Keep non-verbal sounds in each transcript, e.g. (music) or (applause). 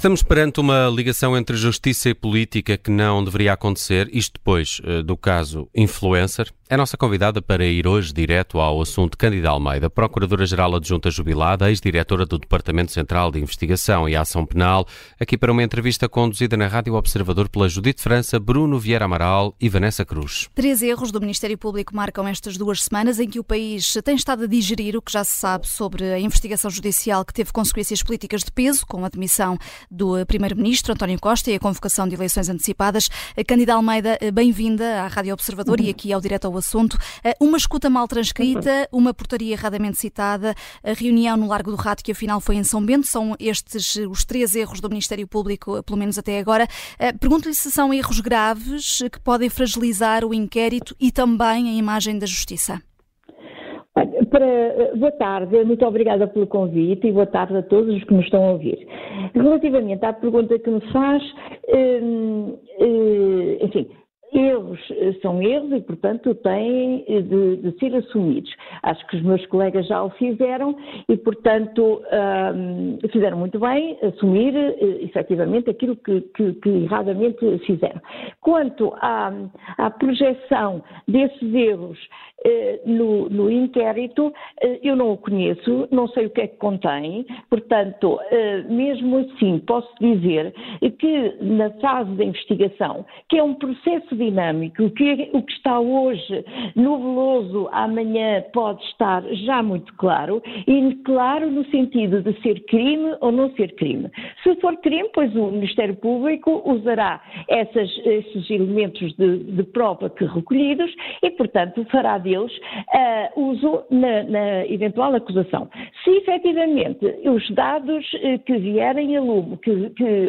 Estamos perante uma ligação entre justiça e política que não deveria acontecer, isto depois uh, do caso influencer. É nossa convidada para ir hoje direto ao assunto Cândida Almeida, Procuradora-Geral Adjunta Jubilada, ex-diretora do Departamento Central de Investigação e Ação Penal, aqui para uma entrevista conduzida na Rádio Observador pela Judite França, Bruno Vieira Amaral e Vanessa Cruz. Três erros do Ministério Público marcam estas duas semanas em que o país tem estado a digerir o que já se sabe sobre a investigação judicial que teve consequências políticas de peso, com a admissão do Primeiro-Ministro António Costa e a convocação de eleições antecipadas. Cândida Almeida, bem-vinda à Rádio Observador uhum. e aqui ao direto ao assunto. Uma escuta mal transcrita, uma portaria erradamente citada, a reunião no Largo do Rato, que afinal foi em São Bento, são estes os três erros do Ministério Público, pelo menos até agora. Pergunto-lhe se são erros graves que podem fragilizar o inquérito e também a imagem da Justiça. Para, boa tarde, muito obrigada pelo convite e boa tarde a todos os que nos estão a ouvir. Relativamente à pergunta que me faz, hum, hum, enfim, erros eh, são erros e, portanto, têm eh, de, de, ser assumidos. Acho que os meus colegas já o fizeram e, portanto, fizeram muito bem assumir uh, efetivamente aquilo que, que, que, erradamente fizeram. Quanto à, à projeção desses erros no, no, inquérito, eu não o conheço, não sei o que é que contém, portanto, mesmo assim, posso dizer que na fase da investigação, que é um processo dinâmico. O que, o que está hoje nubloso, amanhã pode estar já muito claro, e claro no sentido de ser crime ou não ser crime. Se for crime, pois o Ministério Público usará essas, esses elementos de, de prova que recolhidos e, portanto, fará deles uh, uso na, na, eventual acusação. Se efetivamente os dados uh, que vierem a lume, que, que,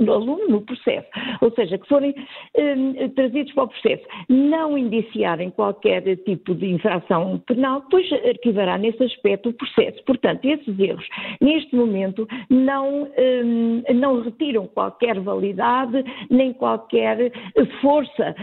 aluno no processo, ou seja, que forem uh, trazidos para o processo, não indiciarem qualquer tipo de infração penal, pois arquivará nesse aspecto o processo. Portanto, esses erros, neste momento, não, hum, não retiram qualquer validade, nem qualquer força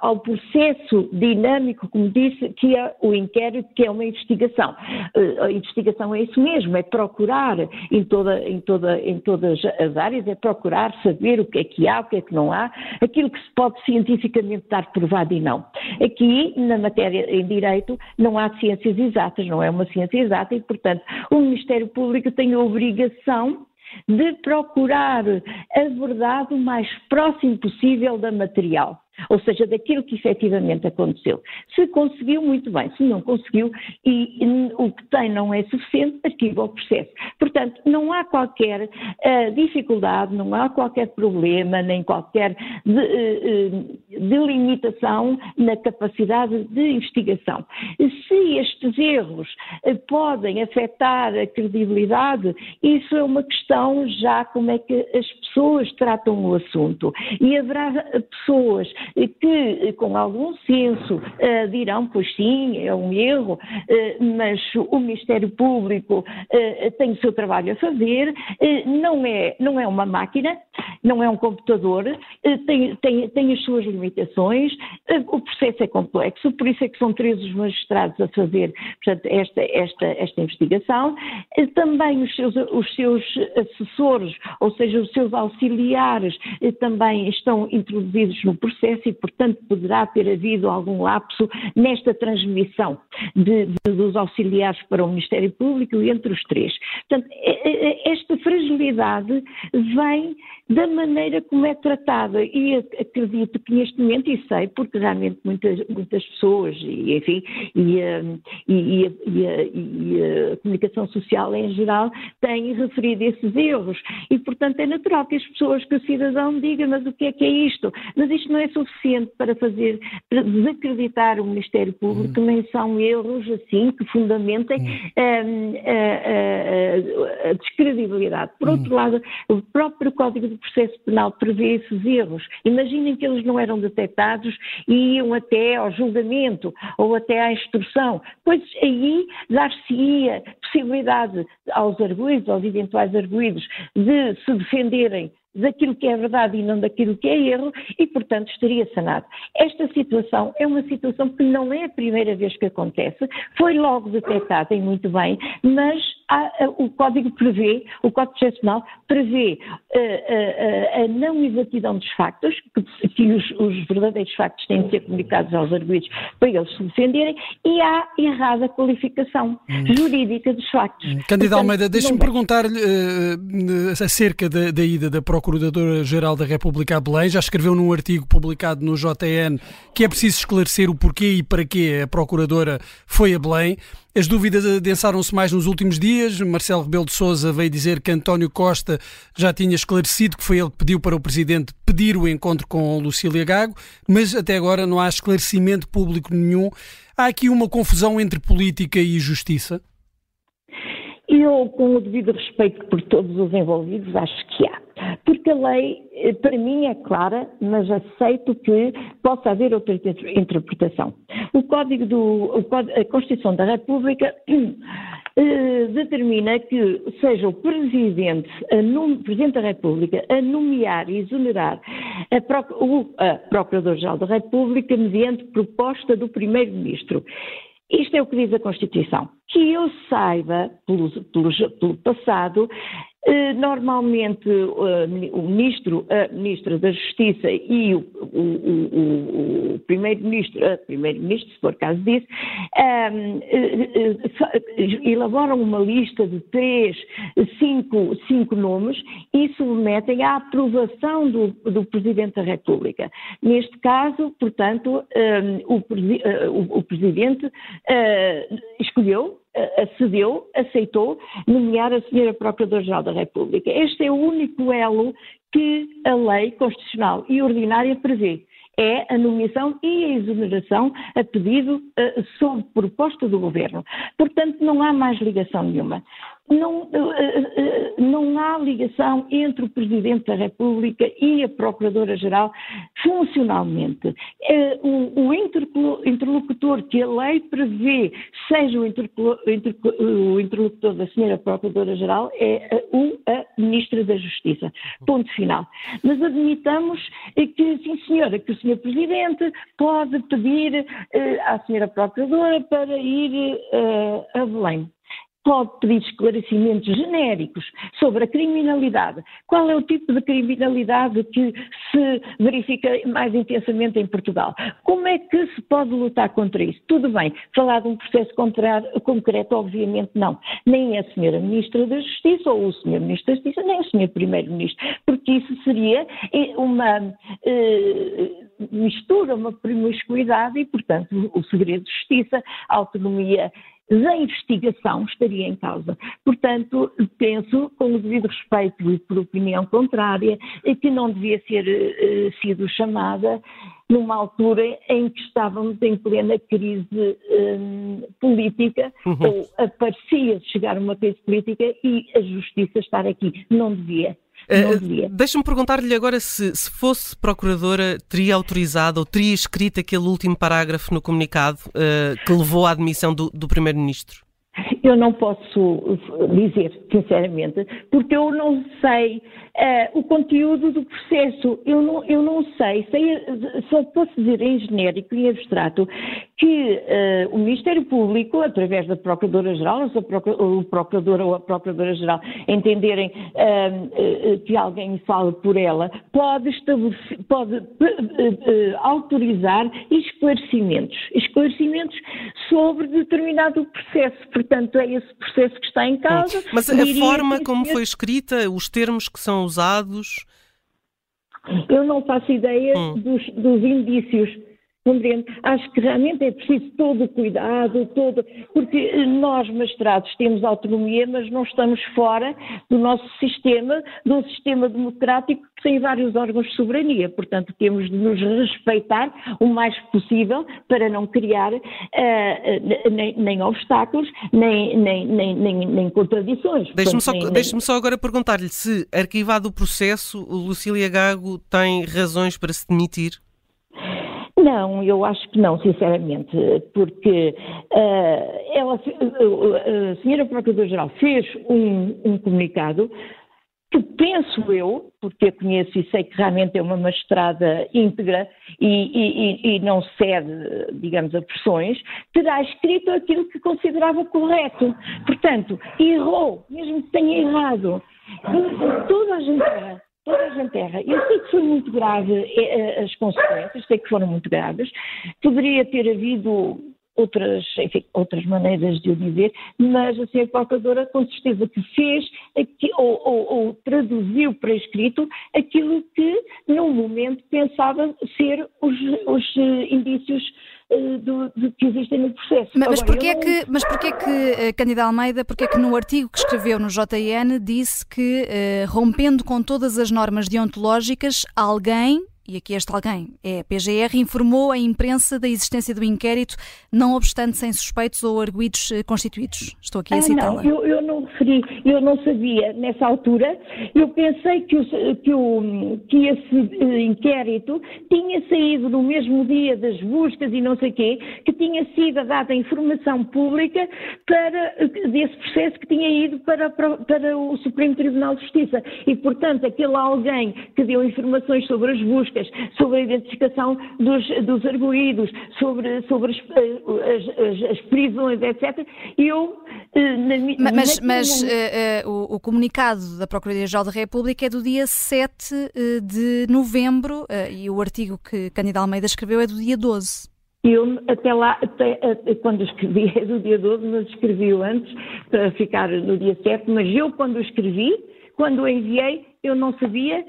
ao processo dinâmico, como disse, que é o inquérito, que é uma investigação. Eh, a investigação é isso mesmo, é procurar em, toda, em, toda, em todas as áreas, é procurar saber o que é que há, o que é que não há, aquilo que se pode cientificamente dar provado e não. Aqui, na matéria em direito, não há ciências exatas, não é uma ciência exata e, portanto, o Ministério Público tem a obrigação de procurar a verdade o mais próximo possível da material ou seja, daquilo que efetivamente aconteceu. Se conseguiu, muito bem, se não conseguiu e, e o que tem não é suficiente, arquiva o processo. Portanto, não há qualquer uh, dificuldade, não há qualquer problema, nem qualquer de, uh, delimitação na capacidade de investigação. Se estes erros uh, podem afetar a credibilidade, isso é uma questão já como é que as pessoas tratam o assunto. E haverá pessoas que com algum senso uh, dirão, pois sim, é um erro, uh, mas o Ministério Público tem o seu trabalho a fazer, não, é, não é uma máquina, não é um computador, tem, tem, tem as suas limitações, o processo é complexo, por isso é que são três os magistrados a fazer portanto, esta, esta, esta investigação. Também os seus, os seus assessores, ou seja, os seus auxiliares, também estão introduzidos no processo processo e, portanto, poderá ter havido algum lapso nesta transmissão de, de, dos auxiliares para o Ministério Público entre os três. Portanto, esta fragilidade vem da maneira como é tratada e acredito que neste momento, e sei, porque realmente muitas, muitas pessoas, e enfim, e, hum, e, e, a, e, a, comunicação social em geral têm referido esses erros e, portanto, é natural que as pessoas, que o cidadão diga, mas o que é que é isto? Mas isto não é suficiente para fazer, para desacreditar o Ministério Público, hum. nem são erros assim que fundamentem hum. a, a, a, descredibilidade. Por hum. outro lado, o próprio Código de Processo Penal prevê esses erros. Imaginem que eles não eram detectados e iam até ao julgamento ou até à instrução, pois aí dar-se-ia possibilidade aos arguídos, aos eventuais arguídos, de se defenderem daquilo que é verdade e não daquilo que é erro e, portanto, estaria sanado. Esta situação é uma situação que não é a primeira vez que acontece, foi logo detectada e muito bem, mas há, o Código prevê, o Código Processual prevê a não exatidão dos factos, que, que os, os, verdadeiros factos têm de ser comunicados aos arguidos para eles se defenderem, e há errada qualificação hum. jurídica dos factos. Hum. Candida Almeida, deixe-me perguntar-lhe uh, acerca da, da, ida da Procuradora-Geral da República a Belém. Já escreveu num artigo publicado no JN que é preciso esclarecer o porquê e para que a Procuradora foi a Belém. As dúvidas adensaram-se mais nos últimos dias. Marcelo Rebelo de Sousa veio dizer que António Costa já tinha esclarecido que foi ele que pediu para o Presidente pedir o encontro com Lucília Gago, mas até agora não há esclarecimento público nenhum. Há aqui uma confusão entre política e justiça? Eu, com o devido respeito por todos os envolvidos, acho que há. Porque a lei, eh, para mim, é clara, mas aceito que possa haver outra interpretação. O Código do, a Constituição da República (clears throat) eh, determina que seja o Presidente, a Presidente da República a nomear e exonerar a, o Procurador-Geral da República mediante proposta do Primeiro-Ministro. Isto é o que diz a Constituição. Que eu saiba, pelo, pelo, pelo passado, normalmente eh, o ministro, a ministra da Justiça e o, o, o primeiro-ministro, a primeiro-ministro, se for caso disso, um, ehm, elaboram uma lista de três, cinco, cinco nomes e submetem à aprovação do, do Presidente da República. Neste caso, portanto, um, ehm, o, eh, o, o, Presidente uh, escolheu acedeu, aceitou nomear a senhora Procuradora-Geral da República. Este é o único elo que a lei constitucional e ordinária prevê. É a nomeação e a exoneração a pedido uh, sob proposta do Governo. Portanto, não há mais ligação nenhuma não, eh, eh, não há ligação entre o Presidente da República e a Procuradora-Geral funcionalmente. O interlocutor que a lei prevê seja o interlocutor da Senhora Procuradora-Geral é o, Ministra da Justiça. Ponto final. Mas admitamos que, sim senhora, que o Sr. Presidente pode pedir eh, à Senhora Procuradora para ir a Belém pode pedir esclarecimentos genéricos sobre a criminalidade. Qual é o tipo de criminalidade que se verifica mais intensamente em Portugal? Como é que se pode lutar contra isso? Tudo bem, falar de um processo concreto, obviamente não. Nem a Senhora Ministra da Justiça, ou o Senhor Ministro da Justiça, nem o Senhor Primeiro-Ministro, porque isso seria eh, uma eh, mistura, uma promiscuidade e, portanto, o segredo de justiça, a autonomia da investigação estaria em causa. Portanto, penso, com o devido respeito e por opinião contrária, que não devia ter uh, sido chamada numa altura em que estávamos em plena crise um, política, uhum. ou aparecia chegar uma crise política e a justiça estar aqui. Não devia. Uh, Deixa-me perguntar-lhe agora se, se fosse procuradora, teria autorizado ou teria escrito aquele último parágrafo no comunicado uh, que levou à admissão do, do Primeiro-Ministro? Eu não posso dizer, sinceramente, porque eu não sei uh, o conteúdo do processo. Eu não, eu não sei, sei, só posso dizer em genérico e abstrato que uh, o Ministério Público, através da Procuradora-Geral, o Procurador ou a Procuradora-Geral entenderem uh, que alguém fale por ela, pode, pode autorizar esclarecimentos, esclarecimentos sobre determinado processo. Portanto, é esse processo que está em causa. Mas a forma como foi escrita, os termos que são usados? Eu não faço ideia hum. dos, dos indícios Compreende? Acho que realmente é preciso todo o cuidado, todo, porque nós, magistrados, temos autonomia, mas não estamos fora do nosso sistema, de um sistema democrático que tem vários órgãos de soberania. Portanto, temos de nos respeitar o mais possível para não criar uh, nem, nem, obstáculos, nem, nem, nem, nem contradições. Deixe-me só, deixe só agora perguntar-lhe se, arquivado o processo, Lucília Gago tem razões para se demitir? Não, eu acho que não, sinceramente, porque uh, ela, uh, a senhora Procuradora-Geral fez um, um comunicado que penso eu, porque a conheço e sei que realmente é uma magistrada íntegra e, e, e, não cede, digamos, a pressões, terá escrito aquilo que considerava correto. Portanto, errou, mesmo que tenha errado. Toda a gente erra. Toda a gente erra. Eu sei que foi muito grave eh, eh, as consequências, sei que foram muito graves. Poderia ter havido outras, enfim, outras maneiras de o dizer, mas assim, a Procuradora com certeza que fez aqui, ou, ou, ou, traduziu para escrito aquilo que, num momento, pensava ser os, os uh, indícios uh, do, do, que existem no processo. Mas, mas porquê, é que, mas porquê que, uh, Candida Almeida, porquê é que no artigo que escreveu no JN disse que, rompendo com todas as normas deontológicas, alguém e aqui este alguém é a PGR, informou a imprensa da existência do inquérito, não obstante sem suspeitos ou arguídos eh, constituídos. Estou aqui a ah, citá-la. Eu, eu, não referi, eu não sabia nessa altura, eu pensei que, o, que, o, que esse eh, inquérito tinha saído no mesmo dia das buscas e não sei quê, que tinha sido dada informação pública para, desse processo que tinha ido para, para, para o Supremo Tribunal de Justiça. E, portanto, aquele alguém que deu informações sobre as buscas buscas, sobre a identificação dos, dos arguídos, sobre, sobre as, as, as, prisões, etc. Eu, eh, na, mas, mas uh, uh, o, o, comunicado da Procuradoria-Geral da República é do dia 7 de novembro uh, e o artigo que Cândido Almeida escreveu é do dia 12. Eu, até lá, até, quando escrevi, (laughs) é do dia 12, mas escrevi-o antes, para ficar no dia 7, mas eu, quando escrevi, quando o enviei, eu não sabia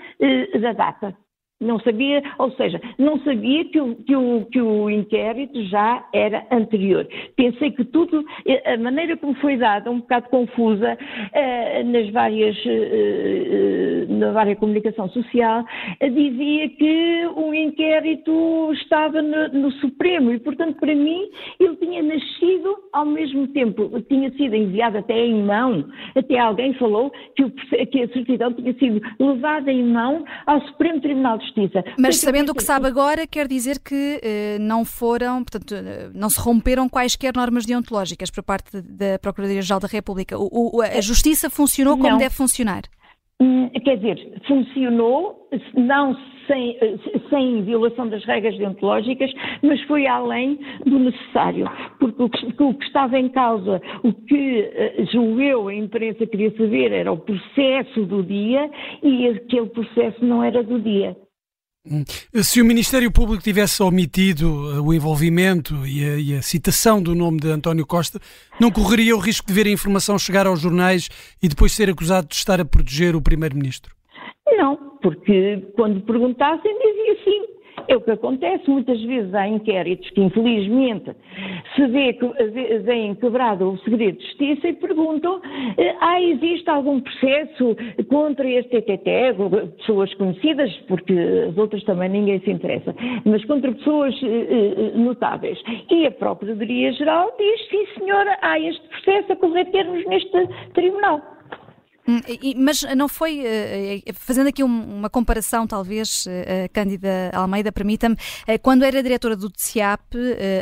da data. Não sabia, ou seja, não sabia que o, que, o, que o inquérito já era anterior. Pensei que tudo, eh, a maneira como foi dada, um bocado confusa, eh, nas várias, eh, na vária comunicação social, dizia que inquérito estava no, no, Supremo e, portanto, para mim, ele tinha nascido ao mesmo tempo, tinha sido enviado até em mão, até alguém falou que, o, que a certidão tinha sido levada em mão ao Supremo Tribunal de Justiça. Mas sabendo o que sabe agora, quer dizer que eh, não foram, portanto, eh, não se romperam quaisquer normas deontológicas por parte da Procuradoria-Geral da República. O, o, a Justiça funcionou como não. deve funcionar? Hum, quer dizer, funcionou, não sem, sem, violação das regras deontológicas, mas foi além do necessário, porque o que, o que estava em causa, o que uh, julgo eu, a imprensa queria saber era o processo do dia e aquele processo não era do dia. Hum. Se o Ministério Público tivesse omitido uh, o envolvimento e a, e a, citação do nome de António Costa, não correria o risco de ver a informação chegar aos jornais e depois ser acusado de estar a proteger o Primeiro-Ministro? Não, porque quando perguntassem dizia sim. É o que acontece, muitas vezes há inquéritos que infelizmente se vê, vêem quebrado o segredo de justiça e perguntam eh, ah, existe algum processo contra este TTT, pessoas conhecidas, porque as outras também ninguém se interessa, mas contra pessoas eh, eh, notáveis. E a Procuradoria-Geral diz, sim senhora, há este processo a correr termos neste tribunal. Hum, mas não foi, eh, eh, fazendo aqui uma comparação, talvez, eh, Cândida Almeida, permita-me, quando era diretora do TCIAP,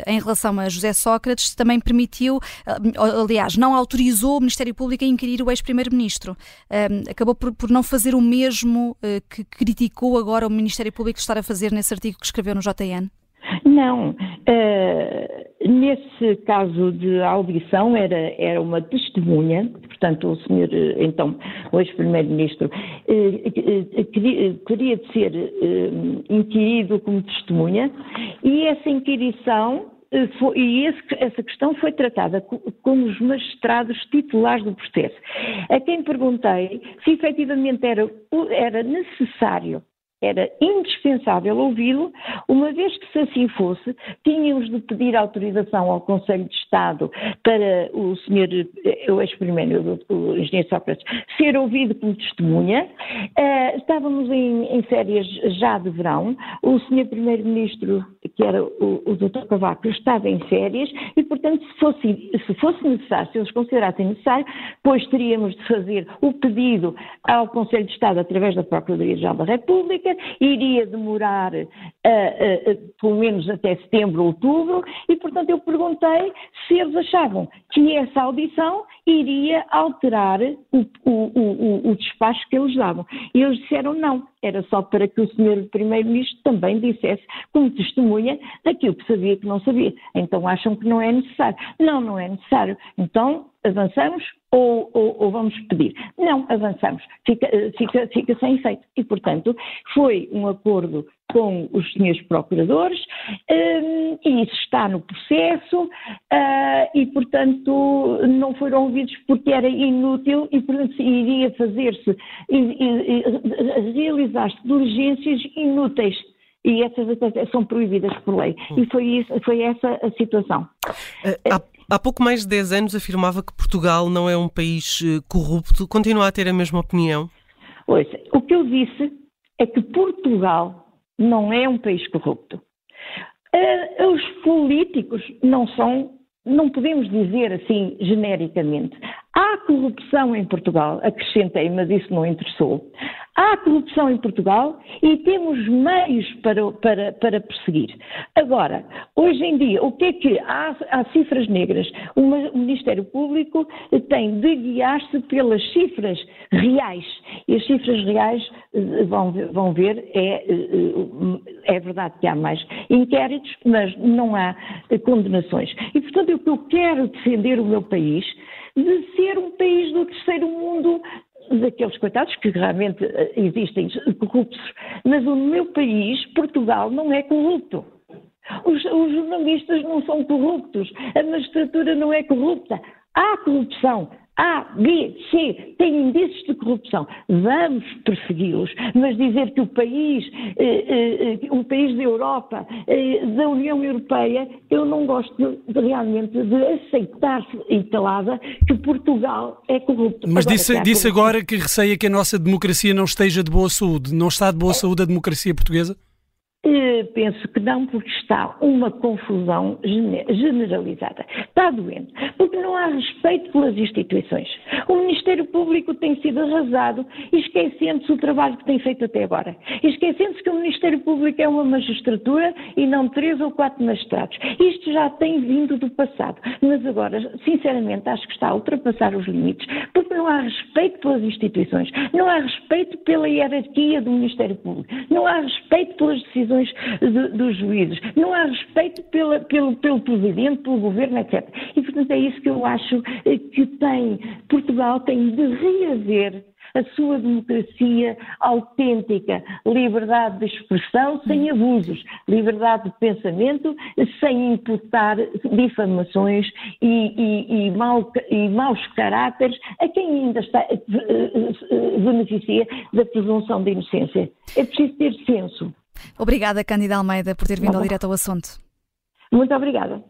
em relação a José Sócrates, também permitiu, aliás, não autorizou o Ministério Público a inquirir o ex-primeiro-ministro. Acabou por, por, não fazer o mesmo que criticou agora o Ministério Público estar a fazer nesse artigo que escreveu no JN? Não. Uh, nesse caso de audição era, era uma testemunha, portanto o senhor, então, o ex-primeiro-ministro, uh, queria, queria ser inquirido como testemunha e essa inquirição foi, e esse, essa questão foi tratada com, com, os magistrados titulares do processo, a quem perguntei se efetivamente era, era necessário era indispensável ouvi-lo, uma vez que se assim fosse, tínhamos de pedir autorização ao Conselho de Estado para o senhor, o ex-primeiro, o engenheiro Sócrates, ser ouvido como testemunha. Uh, estávamos em, em, férias já de verão, o senhor primeiro-ministro, que era o, o Dr. Cavaco, estava em férias e, portanto, se fosse, se fosse necessário, se eles considerassem necessário, pois teríamos de fazer o pedido ao Conselho de Estado através da Procuradoria-Geral da República iria demorar uh, uh, pelo menos até setembro, outubro, e portanto eu perguntei se eles achavam que essa audição iria alterar o, o, o, o despacho que eles davam. E eles disseram não, era só para que o senhor Primeiro-Ministro também dissesse, como testemunha, daquilo que sabia que não sabia. Então acham que não é necessário. Não, não é necessário. Então avançamos ou, ou, ou, vamos pedir? Não, avançamos, fica, fica, fica sem efeito. E, portanto, foi um acordo com os senhores procuradores um, e isso está no processo uh, e, portanto, não foram ouvidos porque era inútil e, portanto, iria fazer-se, realizar-se diligências inúteis e essas são proibidas por lei. E foi, isso, foi essa a situação. Uh, há, há, pouco mais de 10 anos afirmava que Portugal não é um país eh, corrupto. Continua a ter a mesma opinião? O que eu disse é que Portugal não é um país corrupto. Uh, os políticos não são, não podemos dizer assim genericamente. Há corrupção em Portugal, acrescentei, mas isso não interessou. Há corrupção em Portugal e temos meios para, para, para perseguir. Agora, hoje em dia, o que é que há, há cifras negras? O Ministério Público tem de guiar-se pelas cifras reais. E as cifras reais eh, vão, vão ver, é, eh, é verdade que há mais inquéritos, mas não há condenações. E, portanto, que eu quero defender o meu país de ser um país do terceiro mundo daqueles coitados que realmente eh, existem corruptos, mas o meu país, Portugal, não é corrupto. Os, os jornalistas não são corruptos, a magistratura não é corrupta. Há corrupção, a, B, C, têm indícios de corrupção. Vamos persegui-los, mas dizer que o país, eh, eh, um país da Europa, eh, da União Europeia, eu não gosto de, realmente de aceitar instalada que Portugal é corrupto. Mas agora, disse, disse agora que receia que a nossa democracia não esteja de boa saúde. Não está de boa é. saúde a democracia portuguesa? Penso que não, porque está uma confusão generalizada. Está doente, porque não há respeito pelas instituições. O Ministério Público tem sido arrasado, esquecendo-se o trabalho que tem feito até agora. Esquecendo-se que o Ministério Público é uma magistratura e não três ou quatro magistrados. Isto já tem vindo do passado, mas agora, sinceramente, acho que está a ultrapassar os limites, porque não há respeito pelas instituições, não há respeito pela hierarquia do Ministério Público, não há respeito pelas decisões decisões de, dos juízes. Não há respeito pela, pelo, pelo Presidente, pelo Governo, etc. E, portanto, é isso que eu acho eh, que tem, Portugal tem de reaver a sua democracia autêntica, liberdade de expressão sem abusos, liberdade de pensamento sem imputar difamações e, e, e, mal, e maus caráteres a quem ainda está, eh, eh, beneficia da presunção de inocência. É preciso ter senso. Obrigada, Cândida Almeida, por ter vindo ao direto ao assunto. Muito obrigada.